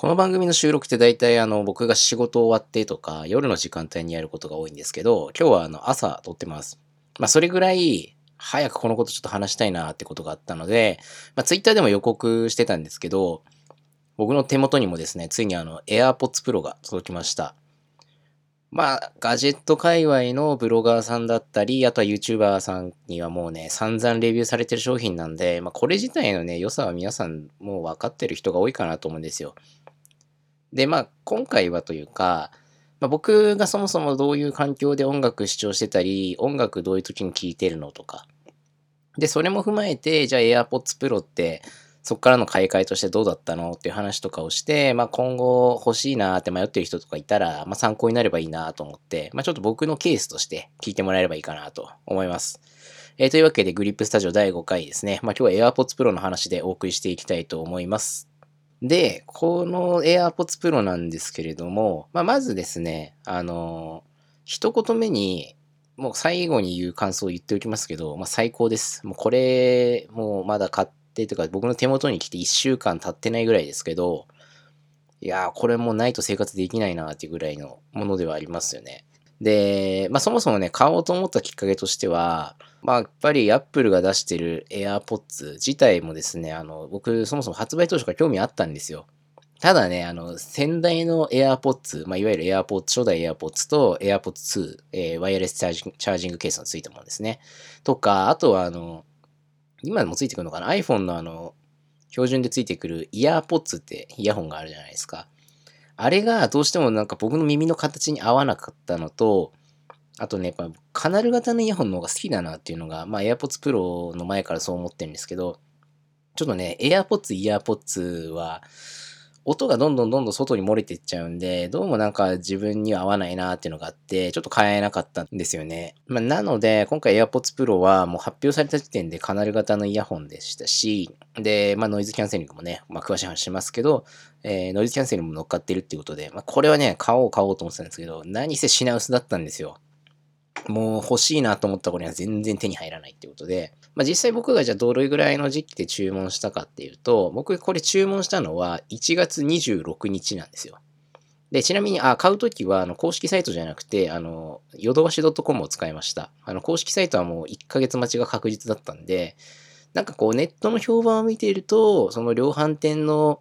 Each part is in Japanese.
この番組の収録って大体あの僕が仕事終わってとか夜の時間帯にやることが多いんですけど、今日はあの朝撮ってます。まあそれぐらい早くこのことちょっと話したいなってことがあったので、まあ Twitter でも予告してたんですけど、僕の手元にもですね、ついにあの AirPods Pro が届きました。まあ、ガジェット界隈のブロガーさんだったり、あとは YouTuber さんにはもうね、散々レビューされてる商品なんで、まあ、これ自体のね、良さは皆さんもう分かってる人が多いかなと思うんですよ。で、まあ、今回はというか、まあ、僕がそもそもどういう環境で音楽視聴してたり、音楽どういう時に聴いてるのとか。で、それも踏まえて、じゃあ AirPods Pro ってそこからの買い替えとしてどうだったのっていう話とかをして、まあ、今後欲しいなって迷ってる人とかいたら、まあ、参考になればいいなと思って、まあ、ちょっと僕のケースとして聞いてもらえればいいかなと思います。えー、というわけで、グリップスタジオ第5回ですね。まあ、今日は AirPods Pro の話でお送りしていきたいと思います。で、この AirPods Pro なんですけれども、まあ、まずですね、あの、一言目に、もう最後に言う感想を言っておきますけど、まあ、最高です。もうこれ、もうまだ買ってとか僕の手元に来て1週間経ってないぐらいですけど、いやー、これもうないと生活できないなっていうぐらいのものではありますよね。で、まあそもそもね、買おうと思ったきっかけとしては、まあやっぱり Apple が出してる AirPods 自体もですね、あの、僕そもそも発売当初から興味あったんですよ。ただね、あの、先代の AirPods、まあ、いわゆる AirPods、初代 AirPods と AirPods 2、えー、ワイヤレスチャージチャージングケースのついたものですね。とか、あとはあの、今でもついてくるのかな ?iPhone のあの、標準でついてくるイヤーポッツってイヤホンがあるじゃないですか。あれがどうしてもなんか僕の耳の形に合わなかったのと、あとね、やっぱカナル型のイヤホンの方が好きだなっていうのが、まあ AirPods Pro の前からそう思ってるんですけど、ちょっとね、AirPods、イヤーポッツは、音がどんどんどんどん外に漏れていっちゃうんで、どうもなんか自分には合わないなっていうのがあって、ちょっと買えなかったんですよね。まあ、なので、今回 AirPods Pro はもう発表された時点でカナル型のイヤホンでしたし、で、まあノイズキャンセリングもね、まあ詳しい話しますけど、えー、ノイズキャンセリングも乗っかってるっていうことで、まあこれはね、買おう買おうと思ってたんですけど、何せ品薄だったんですよ。もう欲しいなと思った頃には全然手に入らないってことで、まあ、実際僕がじゃあどれぐらいの時期で注文したかっていうと、僕これ注文したのは1月26日なんですよ。で、ちなみに、あ、買うときは、あの、公式サイトじゃなくて、あの、ヨドバシ .com を使いました。あの、公式サイトはもう1ヶ月待ちが確実だったんで、なんかこう、ネットの評判を見ていると、その量販店の、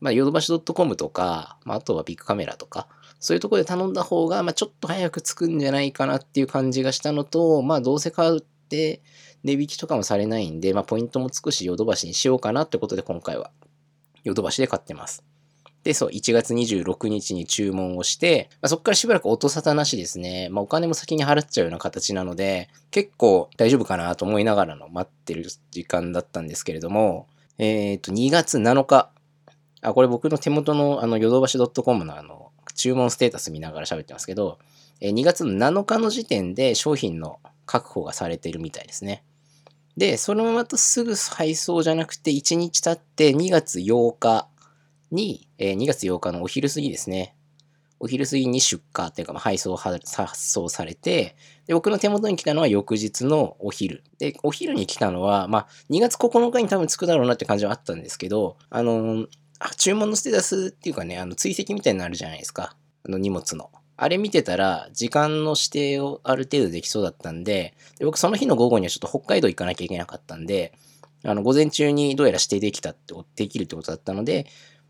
まあ、ヨドバシ .com とか、まあ、あとはビッグカメラとか、そういうところで頼んだ方が、まあ、ちょっと早く着くんじゃないかなっていう感じがしたのと、まあ、どうせ買うって、値引きとかもされないんで、まあ、ポイントもつくし、ヨドバシにしようかなってことで、今回は、ヨドバシで買ってます。で、そう、1月26日に注文をして、まあ、そこからしばらく音沙汰なしですね。まあ、お金も先に払っちゃうような形なので、結構大丈夫かなと思いながらの待ってる時間だったんですけれども、えっ、ー、と、2月7日。あ、これ僕の手元のあの、ヨドバシ .com のあの、注文ステータス見ながら喋ってますけど、2月の7日の時点で商品の確保がされているみたいですね。で、そのまますぐ配送じゃなくて、1日経って2月8日に、え2月8日のお昼過ぎですね。お昼過ぎに出荷っていうか、ま配送、発送されてで、僕の手元に来たのは翌日のお昼。で、お昼に来たのは、まあ、2月9日に多分着くだろうなって感じはあったんですけど、あのー、あ、注文のステータスっていうかね、あの追跡みたいになるじゃないですか。あの荷物の。あれ見てたら、時間の指定をある程度できそうだったんで、で僕その日の午後にはちょっと北海道行かなきゃいけなかったんで、あの、午前中にどうやら指定できたって、できるってことだったので、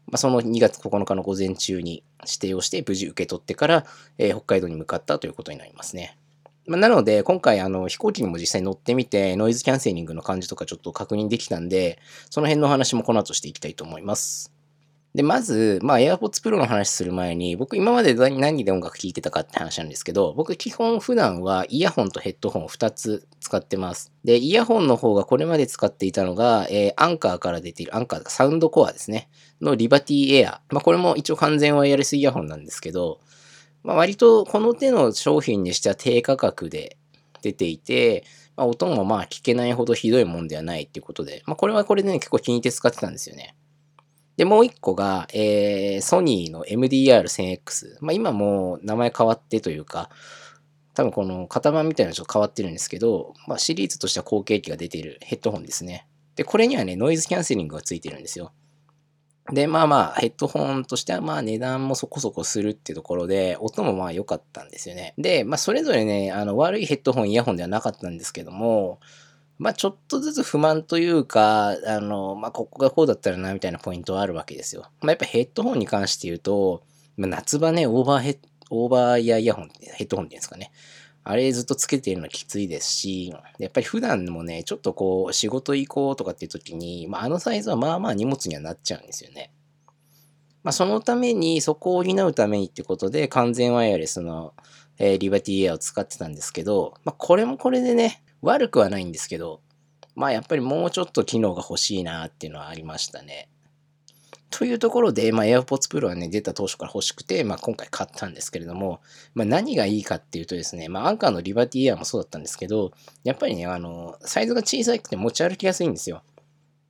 まあ、その2月9日の午前中に指定をして無事受け取ってから、えー、北海道に向かったということになりますね。まあ、なので、今回あの飛行機にも実際乗ってみて、ノイズキャンセリングの感じとかちょっと確認できたんで、その辺の話もこの後していきたいと思います。で、まず、まあ、AirPods Pro の話する前に、僕今まで何で音楽聴いてたかって話なんですけど、僕基本普段はイヤホンとヘッドホンを2つ使ってます。で、イヤホンの方がこれまで使っていたのが、えー、アンカーから出ている、アンカーサウンドコアですね。のリバティエア。まあ、これも一応完全ワイヤレスイヤホンなんですけど、まあ、割とこの手の商品にしては低価格で出ていて、まあ、音もまあ聞けないほどひどいもんではないっていうことで、まあ、これはこれでね、結構気に入って使ってたんですよね。で、もう一個が、えー、ソニーの MDR1000X。まあ、今もう名前変わってというか、多分この型番みたいなのちょっと変わってるんですけど、まあ、シリーズとしては後継機が出ているヘッドホンですね。で、これにはね、ノイズキャンセリングがついてるんですよ。で、まあまあ、ヘッドホンとしてはまあ値段もそこそこするってところで、音もまあ良かったんですよね。で、まあそれぞれね、あの悪いヘッドホン、イヤホンではなかったんですけども、まあちょっとずつ不満というか、あの、まあここがこうだったらなみたいなポイントはあるわけですよ。まあやっぱヘッドホンに関して言うと、まあ、夏場ね、オーバーヘッオーバーイヤーイヤホン、ヘッドホンっていうんですかね。あれずっとつけてるのきついですし、やっぱり普段もね、ちょっとこう、仕事行こうとかっていう時に、まあ、あのサイズはまあまあ荷物にはなっちゃうんですよね。まあ、そのために、そこを補うためにってことで、完全ワイヤレスの、えー、リバティエアを使ってたんですけど、まあ、これもこれでね、悪くはないんですけど、まあ、やっぱりもうちょっと機能が欲しいなっていうのはありましたね。というところで、まあ、AirPods Pro はね、出た当初から欲しくて、まあ、今回買ったんですけれども、まあ、何がいいかっていうとですね、まあ、アンカーのリバティエアもそうだったんですけど、やっぱりね、あの、サイズが小さくて持ち歩きやすいんですよ。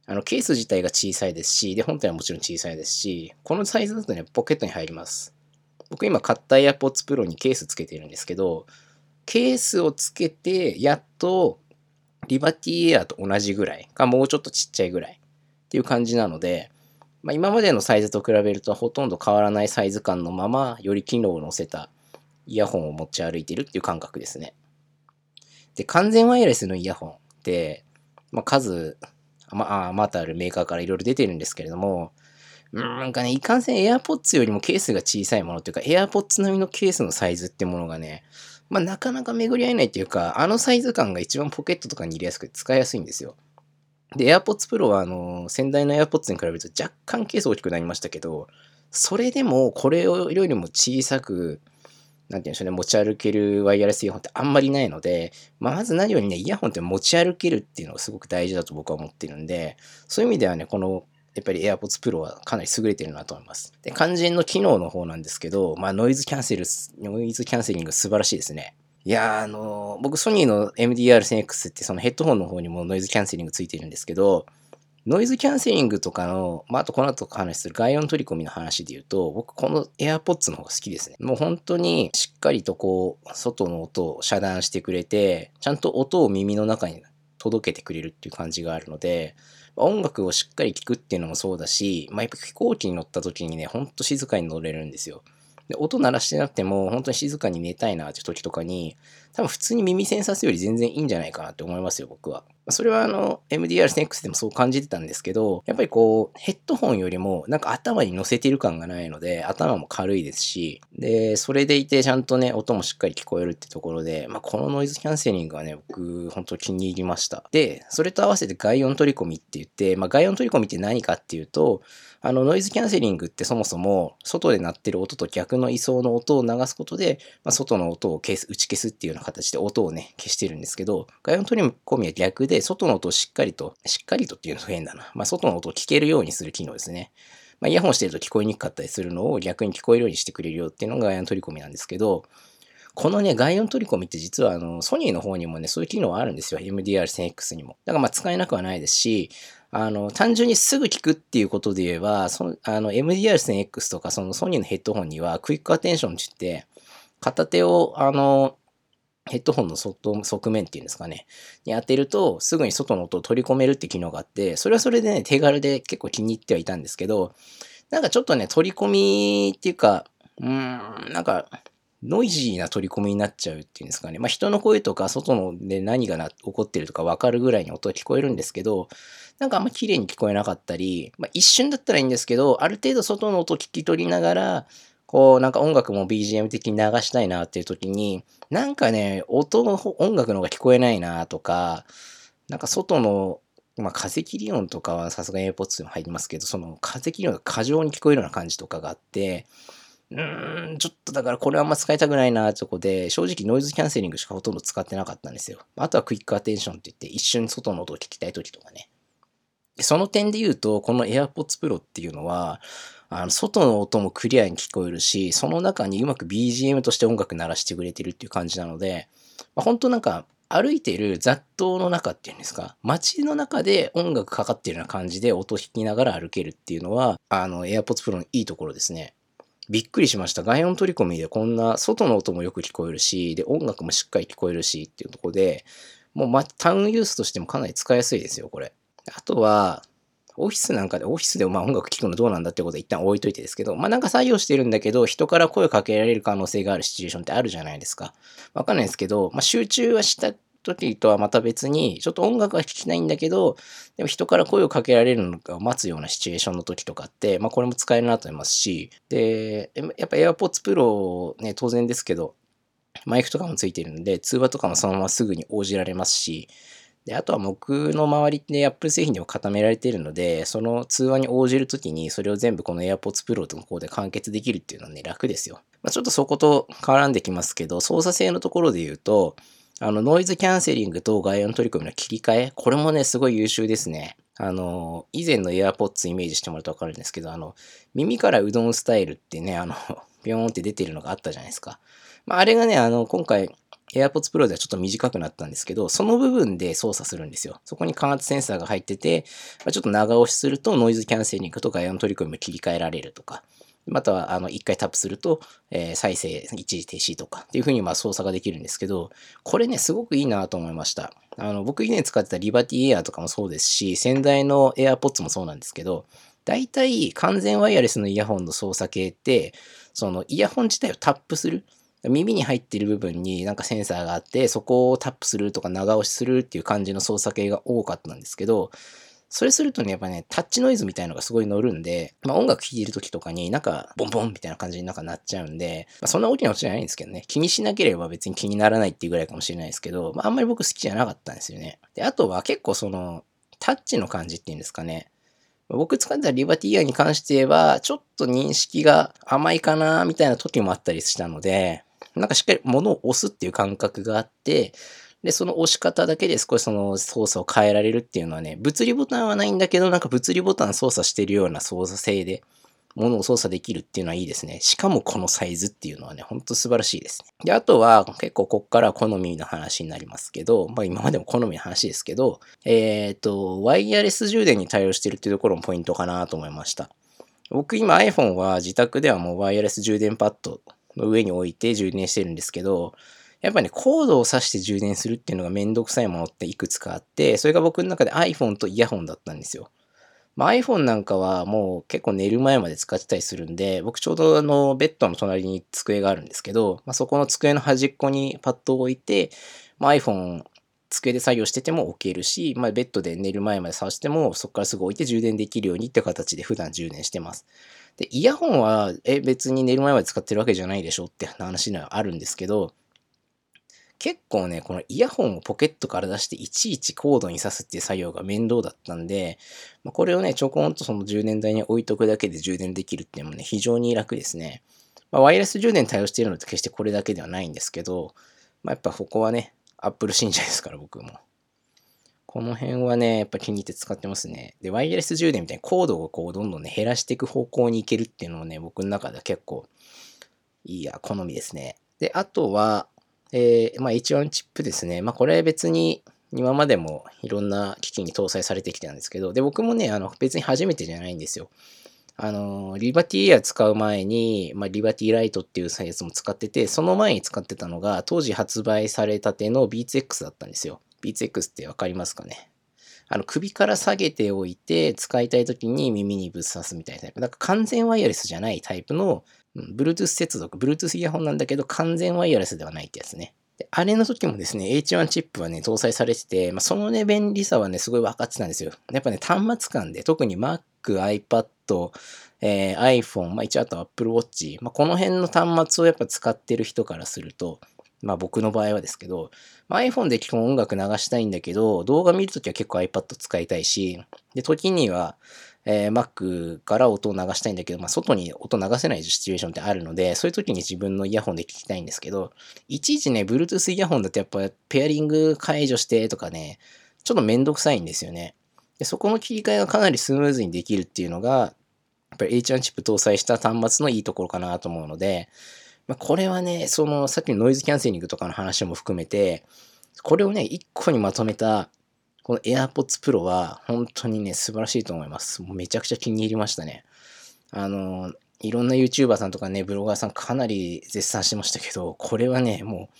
あの、ケース自体が小さいですし、で、本体はもちろん小さいですし、このサイズだとね、ポケットに入ります。僕今買った AirPods Pro にケースつけてるんですけど、ケースをつけて、やっと、リバティエアと同じぐらいか、もうちょっとちっちゃいぐらいっていう感じなので、まあ、今までのサイズと比べるとほとんど変わらないサイズ感のまま、より機能を乗せたイヤホンを持ち歩いてるっていう感覚ですね。で、完全ワイヤレスのイヤホンって、まあ、数、まあ、またあるメーカーからいろいろ出てるんですけれども、なんかね、いかんせん AirPods よりもケースが小さいものっていうか、AirPods 並みのケースのサイズってものがね、まあ、なかなか巡り合えないっていうか、あのサイズ感が一番ポケットとかに入れやすくて使いやすいんですよ。で、AirPods Pro は、あの、先代の AirPods に比べると若干ケース大きくなりましたけど、それでもこれよりも小さく、なんて言うんでしょうね、持ち歩けるワイヤレスイヤホンってあんまりないので、まあ、まず何よりね、イヤホンって持ち歩けるっていうのがすごく大事だと僕は思ってるんで、そういう意味ではね、このやっぱり AirPods Pro はかなり優れてるなと思います。で、肝心の機能の方なんですけど、まあ、ノイズキャンセル、ノイズキャンセリング素晴らしいですね。いや、あのー、僕ソニーの MDR1000X ってそのヘッドホンの方にもノイズキャンセリングついてるんですけど、ノイズキャンセリングとかの、まあ、あとこの後話する外音取り込みの話で言うと、僕この AirPods の方が好きですね。もう本当にしっかりとこう、外の音を遮断してくれて、ちゃんと音を耳の中に届けてくれるっていう感じがあるので、音楽をしっかり聴くっていうのもそうだし、まあ、やっぱ飛行機に乗った時にね、ほんと静かに乗れるんですよ。で、音鳴らしてなくても、本当に静かに寝たいなって時とかに、多分普通に耳栓さすより全然いいんじゃないかなって思いますよ、僕は。それはあの、MDR-10X でもそう感じてたんですけど、やっぱりこう、ヘッドホンよりもなんか頭に乗せてる感がないので、頭も軽いですし、で、それでいてちゃんとね、音もしっかり聞こえるってところで、まあ、このノイズキャンセリングはね、僕、本当気に入りました。で、それと合わせて外音取り込みって言って、まあ、外音取り込みって何かっていうと、あの、ノイズキャンセリングってそもそも、外で鳴ってる音と逆の位相の音を流すことで、まあ、外の音を消す、打ち消すっていうような形で音をね、消してるんですけど、外音取り込みは逆で、外の音をしっかりと、しっかりとっていうの変だな。まあ、外の音を聞けるようにする機能ですね。まあ、イヤホンしてると聞こえにくかったりするのを逆に聞こえるようにしてくれるよっていうのが外音取り込みなんですけど、このね、外音取り込みって実はあの、ソニーの方にもね、そういう機能はあるんですよ。MDR1000X にも。だからまあ使えなくはないですし、あの、単純にすぐ聞くっていうことで言えば、その、あの、MDR1000X とかそのソニーのヘッドホンにはクイックアテンションって言って、片手を、あの、ヘッドホンの外側面っていうんですかね、に当てると、すぐに外の音を取り込めるって機能があって、それはそれでね、手軽で結構気に入ってはいたんですけど、なんかちょっとね、取り込みっていうか、うーん、なんか、ノイジーな取り込みになっちゃうっていうんですかね。まあ人の声とか外ので何がな起こってるとか分かるぐらいに音が聞こえるんですけど、なんかあんま綺麗に聞こえなかったり、まあ一瞬だったらいいんですけど、ある程度外の音聞き取りながら、こうなんか音楽も BGM 的に流したいなっていう時に、なんかね、音の音楽の方が聞こえないなとか、なんか外のまあ、風切り音とかはさすがに AirPods でも入りますけど、その風切り音が過剰に聞こえるような感じとかがあって、うーん、ちょっとだからこれあんま使いたくないなってとこで、正直ノイズキャンセリングしかほとんど使ってなかったんですよ。あとはクイックアテンションって言って一瞬外の音を聞きたい時とかね。その点で言うと、この AirPods Pro っていうのは、あの、外の音もクリアに聞こえるし、その中にうまく BGM として音楽鳴らしてくれてるっていう感じなので、まあ、本当なんか、歩いてる雑踏の中っていうんですか、街の中で音楽かかってるような感じで音を弾きながら歩けるっていうのは、あの、AirPods Pro のいいところですね。びっくりしました。外音取り込みでこんな外の音もよく聞こえるし、で、音楽もしっかり聞こえるしっていうとこで、もう、ま、タウンユースとしてもかなり使いやすいですよ、これ。あとは、オフィスなんかで、オフィスでまあ音楽聴くのどうなんだってことは一旦置いといてですけど、まあなんか作業してるんだけど、人から声かけられる可能性があるシチュエーションってあるじゃないですか。わかんないですけど、まあ集中はした時とはまた別に、ちょっと音楽は聴きたいんだけど、でも人から声をかけられるのかを待つようなシチュエーションの時とかって、まあこれも使えるなと思いますし、で、やっぱ AirPods Pro ね、当然ですけど、マイクとかもついてるんで、通話とかもそのまますぐに応じられますし、で、あとは僕の周りって Apple 製品でも固められてるので、その通話に応じるときにそれを全部この AirPods Pro の方で完結できるっていうのはね、楽ですよ。まあ、ちょっとそこと絡んできますけど、操作性のところで言うと、あの、ノイズキャンセリングと外音取り込みの切り替え、これもね、すごい優秀ですね。あの、以前の AirPods イメージしてもらうとわかるんですけど、あの、耳からうどんスタイルってね、あの、ビョーンって出てるのがあったじゃないですか。まあ、あれがね、あの、今回、AirPods Pro ではちょっと短くなったんですけど、その部分で操作するんですよ。そこに感圧センサーが入ってて、まあ、ちょっと長押しするとノイズキャンセリングとかエアの取り込みも切り替えられるとか、または、あの、一回タップすると、えー、再生、一時停止とかっていう風にまあ操作ができるんですけど、これね、すごくいいなと思いました。あの、僕以前使ってたリバティエアとかもそうですし、先代の AirPods もそうなんですけど、大体完全ワイヤレスのイヤホンの操作系って、そのイヤホン自体をタップする。耳に入ってる部分になんかセンサーがあって、そこをタップするとか長押しするっていう感じの操作系が多かったんですけど、それするとね、やっぱね、タッチノイズみたいのがすごい乗るんで、まあ音楽聴いてる時とかになんかボンボンみたいな感じになんかなっちゃうんで、まあそんな大きな音じゃないんですけどね、気にしなければ別に気にならないっていうぐらいかもしれないですけど、まああんまり僕好きじゃなかったんですよね。で、あとは結構その、タッチの感じっていうんですかね。僕使ってたリバティアに関しては、ちょっと認識が甘いかな、みたいな時もあったりしたので、なんかしっかり物を押すっていう感覚があって、で、その押し方だけで少しその操作を変えられるっていうのはね、物理ボタンはないんだけど、なんか物理ボタン操作してるような操作性で、物を操作できるっていうのはいいですね。しかもこのサイズっていうのはね、ほんと素晴らしいですね。で、あとは結構こっから好みの話になりますけど、まあ今までも好みの話ですけど、えっ、ー、と、ワイヤレス充電に対応してるっていうところもポイントかなと思いました。僕今 iPhone は自宅ではもうワイヤレス充電パッドの上に置いて充電してるんですけど、やっぱね、コードを挿して充電するっていうのがめんどくさいものっていくつかあって、それが僕の中で iPhone とイヤホンだったんですよ。まあ、iPhone なんかはもう結構寝る前まで使ってたりするんで、僕ちょうどあのベッドの隣に机があるんですけど、まあ、そこの机の端っこにパッドを置いて、まあ、iPhone 机で作業してても置けるし、まあ、ベッドで寝る前まで挿してもそこからすぐ置いて充電できるようにって形で普段充電してます。で、イヤホンは、え、別に寝る前まで使ってるわけじゃないでしょって話にはあるんですけど、結構ね、このイヤホンをポケットから出していちいちコードに挿すっていう作業が面倒だったんで、まあ、これをね、ちょこんとその充電台に置いとくだけで充電できるっていうのもね、非常に楽ですね。まあ、ワイヤレス充電対応しているのって決してこれだけではないんですけど、まあ、やっぱここはね、アップル信者ですから僕も。この辺はね、やっぱ気に入って使ってますね。で、ワイヤレス充電みたいにコードをこうどんどんね、減らしていく方向に行けるっていうのもね、僕の中では結構いいや、好みですね。で、あとは、えー、まあ H1 チップですね。まあこれ別に今までもいろんな機器に搭載されてきたんですけど、で、僕もね、あの別に初めてじゃないんですよ。あの、リバティエア使う前に、まあ、リバティライトっていうサイズも使ってて、その前に使ってたのが、当時発売されたての BeatsX だったんですよ。BeatsX ってわかりますかね？あの、首から下げておいて、使いたい時に耳にぶっ刺すみたいなタイプ。だか完全ワイヤレスじゃないタイプの、うん、Bluetooth 接続、Bluetooth イヤホンなんだけど、完全ワイヤレスではないってやつね。であれの時もですね、H1 チップはね、搭載されてて、まあ、そのね、便利さはね、すごい分かってたんですよ。やっぱね、端末間で、特に Mac、iPad、えー、iPhone、まあ、一応あと Apple Watch、まあ、この辺の端末をやっぱ使ってる人からすると、まあ僕の場合はですけど、まあ、iPhone で基本音楽流したいんだけど、動画見るときは結構 iPad 使いたいし、で、時には、えー、Mac から音を流したいんだけど、まあ、外に音流せないシチュエーションってあるので、そういう時に自分のイヤホンで聞きたいんですけど、いちいちね、Bluetooth イヤホンだとやっぱペアリング解除してとかね、ちょっとめんどくさいんですよね。で、そこの切り替えがかなりスムーズにできるっていうのが、やっぱり H1 チップ搭載した端末のいいところかなと思うので、まあ、これはね、その、さっきのノイズキャンセリングとかの話も含めて、これをね、一個にまとめた、この AirPods Pro は、本当にね、素晴らしいと思います。めちゃくちゃ気に入りましたね。あの、いろんな YouTuber さんとかね、ブロガーさんかなり絶賛してましたけど、これはね、も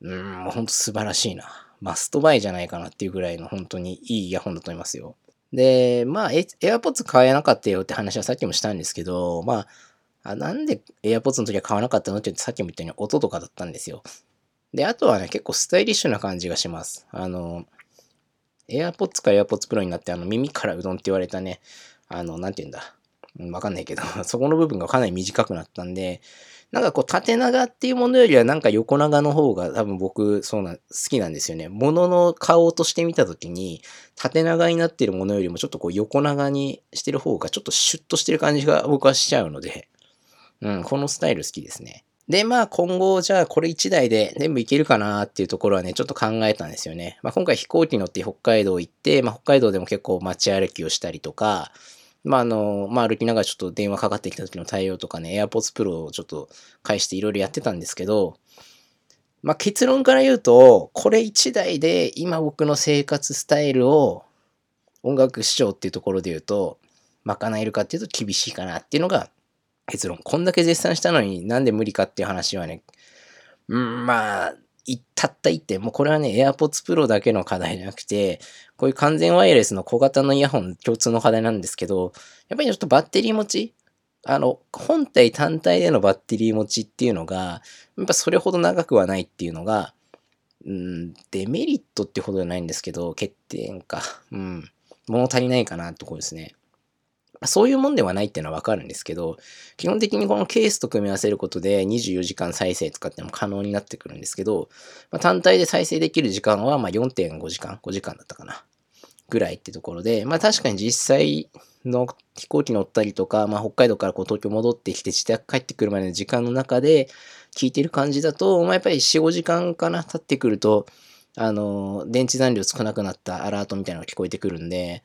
う、うん、もうほんと素晴らしいな。マストバイじゃないかなっていうぐらいの本当にいいイヤホンだと思いますよ。で、まあ、AirPods 買えなかったよって話はさっきもしたんですけど、まあ、あなんで AirPods の時は買わなかったのって言ってさっきも言ったように音とかだったんですよ。で、あとはね、結構スタイリッシュな感じがします。あの、AirPods か AirPods Pro になって、あの、耳からうどんって言われたね、あの、なんて言うんだ。わかんないけど、そこの部分がかなり短くなったんで、なんかこう縦長っていうものよりはなんか横長の方が多分僕そうな、好きなんですよね。ものの顔として見たときに縦長になってるものよりもちょっとこう横長にしてる方がちょっとシュッとしてる感じが僕はしちゃうので、うん、このスタイル好きですね。で、まあ今後じゃあこれ1台で全部いけるかなっていうところはね、ちょっと考えたんですよね。まあ今回飛行機乗って北海道行って、まあ北海道でも結構街歩きをしたりとか、まああの、まあ歩きながらちょっと電話かかってきた時の対応とかね、AirPods Pro をちょっと返していろいろやってたんですけど、まあ結論から言うと、これ1台で今僕の生活スタイルを音楽視聴っていうところで言うと、賄えるかっていうと厳しいかなっていうのが結論。こんだけ絶賛したのになんで無理かっていう話はね、うん、まあ、たった一点。もうこれはね、AirPods Pro だけの課題じゃなくて、こういう完全ワイヤレスの小型のイヤホン共通の課題なんですけど、やっぱりちょっとバッテリー持ちあの、本体単体でのバッテリー持ちっていうのが、やっぱそれほど長くはないっていうのが、うん、デメリットってほどじゃないんですけど、欠点か。うん。物足りないかなってとこですね。そういうもんではないっていうのはわかるんですけど、基本的にこのケースと組み合わせることで24時間再生とかっても可能になってくるんですけど、まあ、単体で再生できる時間はま4.5時間、5時間だったかな。ぐらいってところで、まあ確かに実際の飛行機乗ったりとか、まあ北海道からこう東京戻ってきて自宅帰ってくるまでの時間の中で聞いてる感じだと、まあやっぱり4、5時間かな、経ってくると、あの、電池残量少なくなったアラートみたいなのが聞こえてくるんで、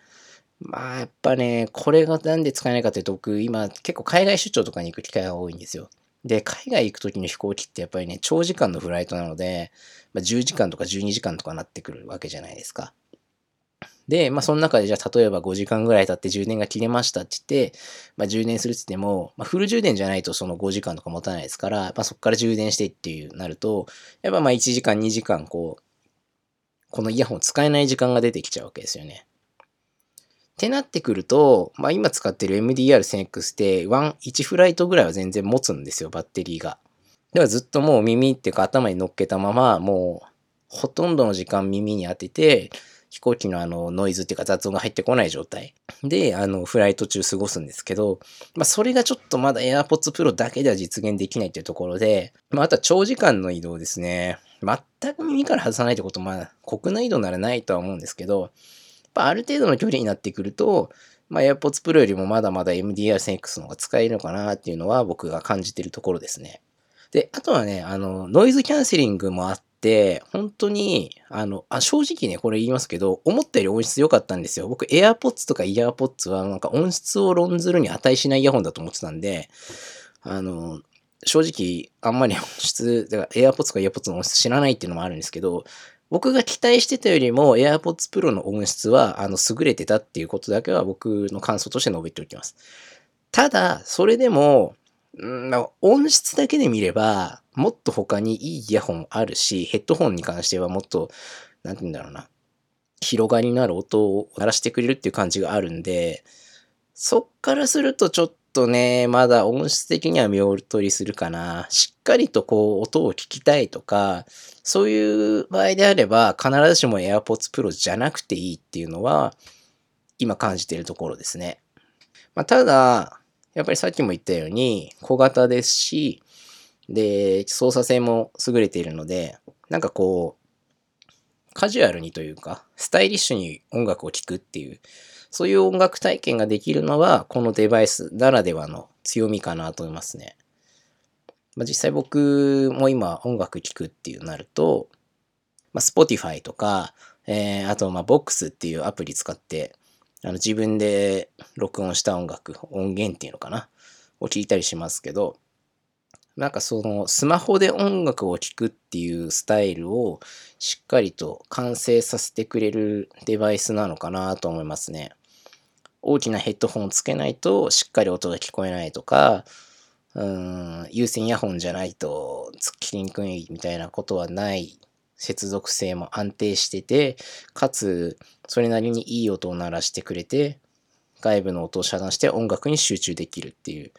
まあ、やっぱね、これがなんで使えないかというと、僕、今、結構海外出張とかに行く機会が多いんですよ。で、海外行く時の飛行機ってやっぱりね、長時間のフライトなので、まあ、10時間とか12時間とかなってくるわけじゃないですか。で、まあ、その中でじゃあ、例えば5時間ぐらい経って充電が切れましたって言って、まあ、充電するって言っても、まあ、フル充電じゃないとその5時間とか持たないですから、まあ、そこから充電してっていうなると、やっぱまあ1時間2時間こう、このイヤホン使えない時間が出てきちゃうわけですよね。ってなってくると、まあ今使ってる MDR1000X って1、1フライトぐらいは全然持つんですよ、バッテリーが。ではずっともう耳っていうか頭に乗っけたまま、もうほとんどの時間耳に当てて、飛行機のあのノイズっていうか雑音が入ってこない状態で、あのフライト中過ごすんですけど、まあそれがちょっとまだ AirPods Pro だけでは実現できないっていうところで、まああとは長時間の移動ですね。全く耳から外さないってことまあ国内移動ならないとは思うんですけど、ぱある程度の距離になってくると、まあ、AirPods Pro よりもまだまだ MDR1000X の方が使えるのかなっていうのは僕が感じてるところですね。で、あとはね、あの、ノイズキャンセリングもあって、本当に、あの、あ正直ね、これ言いますけど、思ったより音質良かったんですよ。僕、AirPods とか EarPods はなんか音質を論ずるに値しないイヤホンだと思ってたんで、あの、正直、あんまり音質、だから AirPods か EarPods の音質知らないっていうのもあるんですけど、僕が期待してたよりも AirPods Pro の音質はあの優れてたっていうことだけは僕の感想として述べておきます。ただ、それでも、ん音質だけで見れば、もっと他にいいイヤホンあるし、ヘッドホンに関してはもっと、なんて言うんだろうな、広がりのある音を鳴らしてくれるっていう感じがあるんで、そっからするとちょっとね、まだ音質的には見劣りするかな。しっかりとこう音を聞きたいとか、そういう場合であれば必ずしも AirPods Pro じゃなくていいっていうのは今感じているところですね。まあ、ただ、やっぱりさっきも言ったように小型ですし、で、操作性も優れているので、なんかこう、カジュアルにというか、スタイリッシュに音楽を聴くっていう、そういう音楽体験ができるのは、このデバイスならではの強みかなと思いますね。まあ、実際僕も今音楽聴くっていうなると、まあ、Spotify とか、えー、あと、まあ、Box っていうアプリ使って、あの自分で録音した音楽、音源っていうのかな、を聞いたりしますけど、なんかそのスマホで音楽を聴くっていうスタイルをしっかりと完成させてくれるデバイスなのかなと思いますね。大きなヘッドホンをつけないとしっかり音が聞こえないとか、うん、有線イヤホンじゃないと突っ切りにくいみたいなことはない接続性も安定してて、かつ、それなりにいい音を鳴らしてくれて、外部の音を遮断して音楽に集中できるっていう、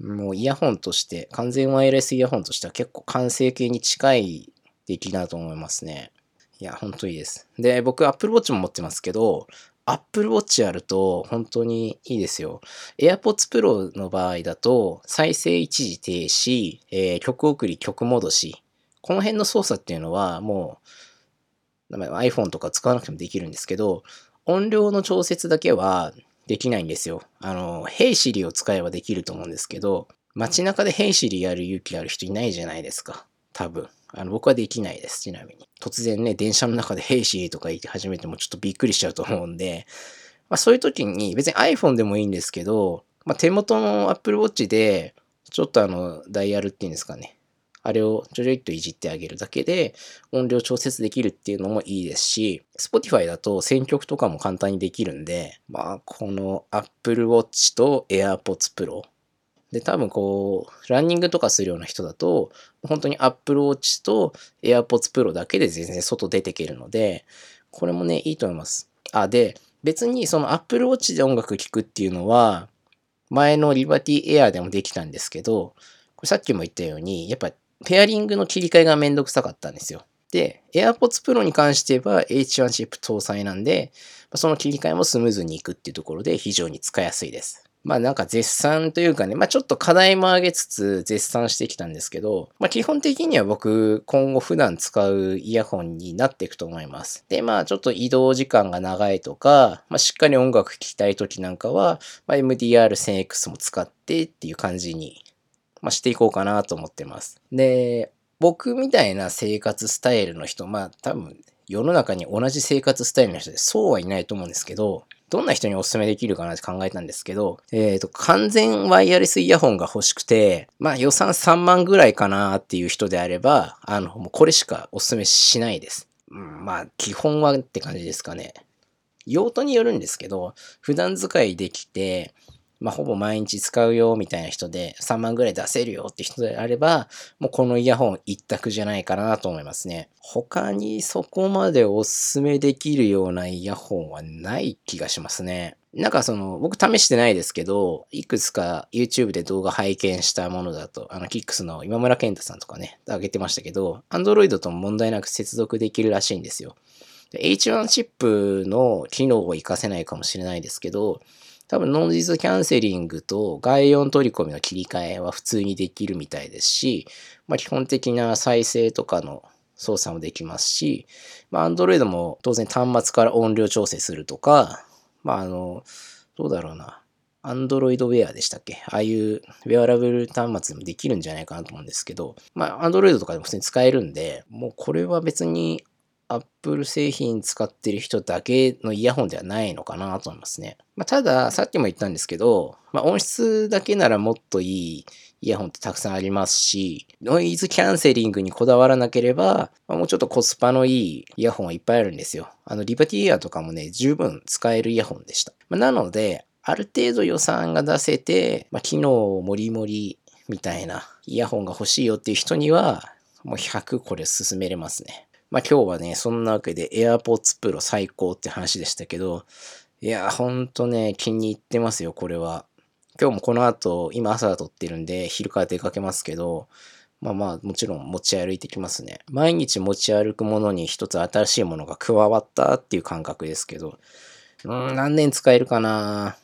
もうイヤホンとして、完全ワイヤレスイヤホンとしては結構完成形に近い出来だと思いますね。いや、ほんといいです。で、僕 Apple Watch も持ってますけど、Apple Watch あると本当にいいですよ。AirPods Pro の場合だと、再生一時停止、えー、曲送り、曲戻し。この辺の操作っていうのはもう、iPhone とか使わなくてもできるんですけど、音量の調節だけはできないんですよ。あの、Hey Siri を使えばできると思うんですけど、街中で Hey Siri やる勇気ある人いないじゃないですか。多分。あの、僕はできないです、ちなみに。突然ね、電車の中で Hey Siri とか言って始めてもちょっとびっくりしちゃうと思うんで、まあそういう時に別に iPhone でもいいんですけど、まあ手元の Apple Watch で、ちょっとあの、ダイヤルっていうんですかね。あれをちょちょいっといじってあげるだけで音量調節できるっていうのもいいですし、Spotify だと選曲とかも簡単にできるんで、まあこの Apple Watch と AirPods Pro で、多分こう、ランニングとかするような人だと、本当に Apple Watch と AirPods Pro だけで全然外出てけるので、これもね、いいと思います。あ、で、別にその Apple Watch で音楽聴くっていうのは、前の Liberty Air でもできたんですけど、これさっきも言ったように、やっぱペアリングの切り替えがめんどくさかったんですよ。で、AirPods Pro に関しては H1 チップ搭載なんで、その切り替えもスムーズにいくっていうところで非常に使いやすいです。まあなんか絶賛というかね、まあちょっと課題も上げつつ絶賛してきたんですけど、まあ基本的には僕今後普段使うイヤホンになっていくと思います。で、まあちょっと移動時間が長いとか、まあしっかり音楽聴きたい時なんかは、まあ、MDR1000X も使ってっていう感じにまあ、していこうかなと思ってます。で、僕みたいな生活スタイルの人、まあ多分世の中に同じ生活スタイルの人でそうはいないと思うんですけど、どんな人にお勧めできるかなって考えたんですけど、えっ、ー、と、完全ワイヤレスイヤホンが欲しくて、まあ予算3万ぐらいかなっていう人であれば、あの、もうこれしかお勧めしないです。うん、まあ基本はって感じですかね。用途によるんですけど、普段使いできて、まあ、ほぼ毎日使うよみたいな人で3万ぐらい出せるよって人であれば、もうこのイヤホン一択じゃないかなと思いますね。他にそこまでおすすめできるようなイヤホンはない気がしますね。なんかその、僕試してないですけど、いくつか YouTube で動画拝見したものだと、あの、キックスの今村健太さんとかね、上げてましたけど、Android とも問題なく接続できるらしいんですよ。H1 チップの機能を活かせないかもしれないですけど、多分ノンジズキャンセリングと外音取り込みの切り替えは普通にできるみたいですし、まあ、基本的な再生とかの操作もできますし、まあ、Android も当然端末から音量調整するとか、まあ、あの、どうだろうな。Android Wear でしたっけ？ああいうウェアラブル端末でもできるんじゃないかなと思うんですけど、まあ、Android とかでも普通に使えるんで、もうこれは別に Apple 製品使ってる人だけのイヤホンではないのかなと思いますね。まあ、ただ、さっきも言ったんですけど、まあ、音質だけならもっといいイヤホンってたくさんありますし、ノイズキャンセリングにこだわらなければ、まあ、もうちょっとコスパのいいイヤホンはいっぱいあるんですよ。あの、リバティイヤーとかもね、十分使えるイヤホンでした。まあ、なので、ある程度予算が出せて、まあ、機能もりもりみたいなイヤホンが欲しいよっていう人には、もう100これ勧めれますね。まあ今日はね、そんなわけで AirPods Pro 最高って話でしたけど、いや、ほんとね、気に入ってますよ、これは。今日もこの後、今朝撮ってるんで、昼から出かけますけど、まあまあ、もちろん持ち歩いてきますね。毎日持ち歩くものに一つ新しいものが加わったっていう感覚ですけど、うん、何年使えるかな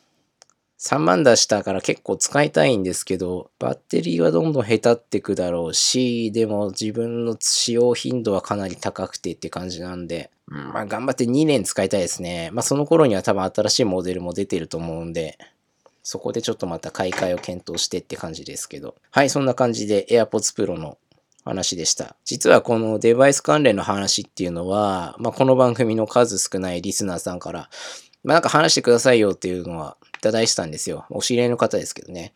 3万出したから結構使いたいんですけど、バッテリーはどんどん下手ってくだろうし、でも自分の使用頻度はかなり高くてって感じなんで、うん、まあ頑張って2年使いたいですね。まあその頃には多分新しいモデルも出てると思うんで、そこでちょっとまた買い替えを検討してって感じですけど。はい、そんな感じで AirPods Pro の話でした。実はこのデバイス関連の話っていうのは、まあ、この番組の数少ないリスナーさんから、まあ、なんか話してくださいよっていうのはいただいてたんですよ。お知り合いの方ですけどね。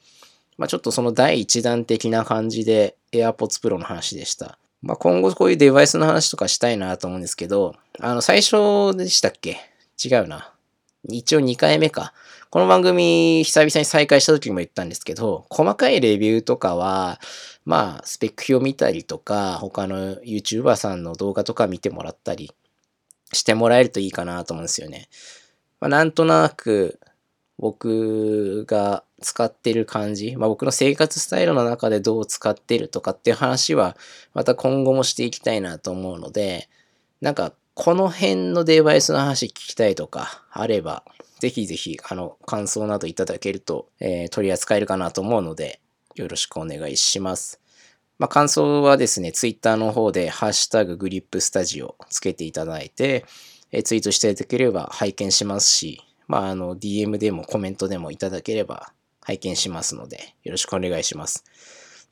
まあ、ちょっとその第一弾的な感じで AirPods Pro の話でした。まあ、今後こういうデバイスの話とかしたいなと思うんですけど、あの、最初でしたっけ？違うな。一応2回目か。この番組久々に再開した時も言ったんですけど、細かいレビューとかは、まあ、スペック表見たりとか、他の YouTuber さんの動画とか見てもらったりしてもらえるといいかなと思うんですよね。まあ、なんとなく、僕が使ってる感じ、まあ、僕の生活スタイルの中でどう使ってるとかっていう話は、また今後もしていきたいなと思うので、なんか、この辺のデバイスの話聞きたいとかあれば、ぜひぜひ、あの、感想などいただけると、えー、取り扱えるかなと思うので、よろしくお願いします。まあ、感想はですね、ツイッターの方で、ハッシュタググリップスタジオつけていただいて、えー、ツイートしていただければ拝見しますし、まあ、あの、DM でもコメントでもいただければ拝見しますので、よろしくお願いします。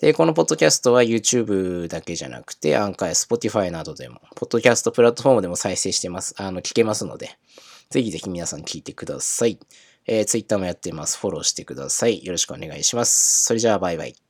で、このポッドキャストは YouTube だけじゃなくて、アンカーや Spotify などでも、ポッドキャストプラットフォームでも再生してます。あの、聞けますので、ぜひぜひ皆さん聞いてください。えー、Twitter もやってます。フォローしてください。よろしくお願いします。それじゃあ、バイバイ。